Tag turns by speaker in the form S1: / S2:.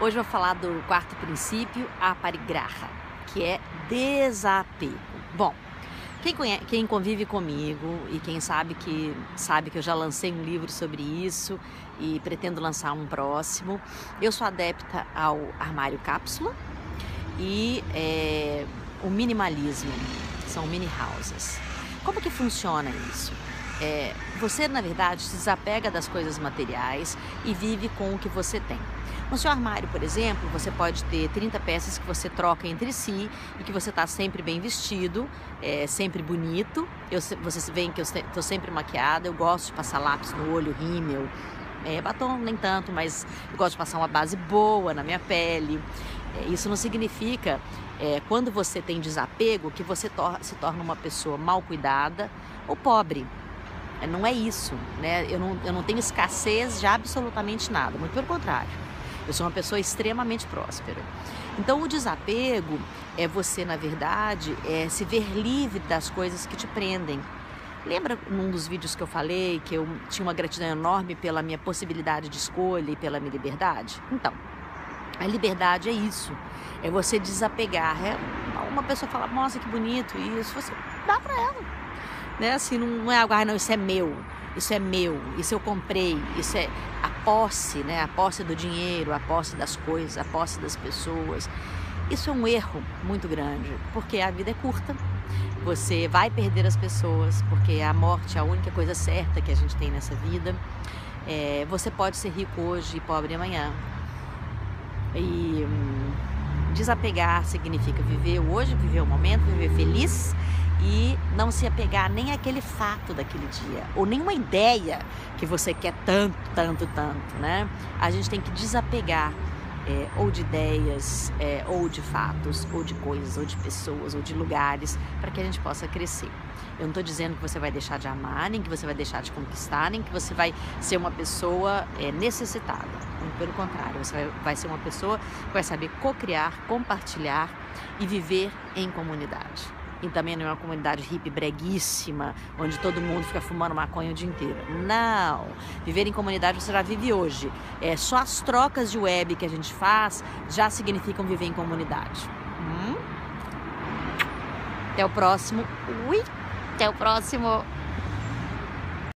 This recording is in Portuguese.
S1: Hoje eu vou falar do quarto princípio, a parigraha, que é desapego. Bom, quem, conhece, quem convive comigo e quem sabe que sabe que eu já lancei um livro sobre isso e pretendo lançar um próximo, eu sou adepta ao armário cápsula e é, o minimalismo, são mini houses. Como que funciona isso? É, você, na verdade, se desapega das coisas materiais e vive com o que você tem. No seu armário, por exemplo, você pode ter 30 peças que você troca entre si e que você está sempre bem vestido, é, sempre bonito. Eu, vocês veem que eu estou sempre maquiada, eu gosto de passar lápis no olho, rímel, é, batom nem tanto, mas eu gosto de passar uma base boa na minha pele. É, isso não significa, é, quando você tem desapego, que você tor se torna uma pessoa mal cuidada ou pobre. É, não é isso, né? Eu não, eu não tenho escassez de absolutamente nada, muito pelo contrário. Eu sou uma pessoa extremamente próspera. Então, o desapego é você, na verdade, é se ver livre das coisas que te prendem. Lembra num dos vídeos que eu falei que eu tinha uma gratidão enorme pela minha possibilidade de escolha e pela minha liberdade? Então, a liberdade é isso, é você desapegar. É uma pessoa fala, nossa, que bonito isso, você dá para ela. Né? Assim, não é algo, ah, não, isso é meu, isso é meu, isso eu comprei, isso é a posse, né? A posse do dinheiro, a posse das coisas, a posse das pessoas. Isso é um erro muito grande, porque a vida é curta. Você vai perder as pessoas, porque a morte é a única coisa certa que a gente tem nessa vida. É, você pode ser rico hoje e pobre amanhã. E hum, desapegar significa viver hoje, viver o momento, viver feliz e não se apegar nem àquele fato daquele dia ou nenhuma ideia que você quer tanto, tanto, tanto, né? A gente tem que desapegar é, ou de ideias, é, ou de fatos, ou de coisas, ou de pessoas, ou de lugares, para que a gente possa crescer. Eu não estou dizendo que você vai deixar de amar, nem que você vai deixar de conquistar, nem que você vai ser uma pessoa é, necessitada. Pelo contrário, você vai ser uma pessoa que vai saber co-criar, compartilhar e viver em comunidade e também não é uma comunidade hippie breguíssima, onde todo mundo fica fumando maconha o dia inteiro. Não! Viver em comunidade você já vive hoje. É, só as trocas de web que a gente faz já significam viver em comunidade. Hum? Até o próximo. Ui! Até o próximo.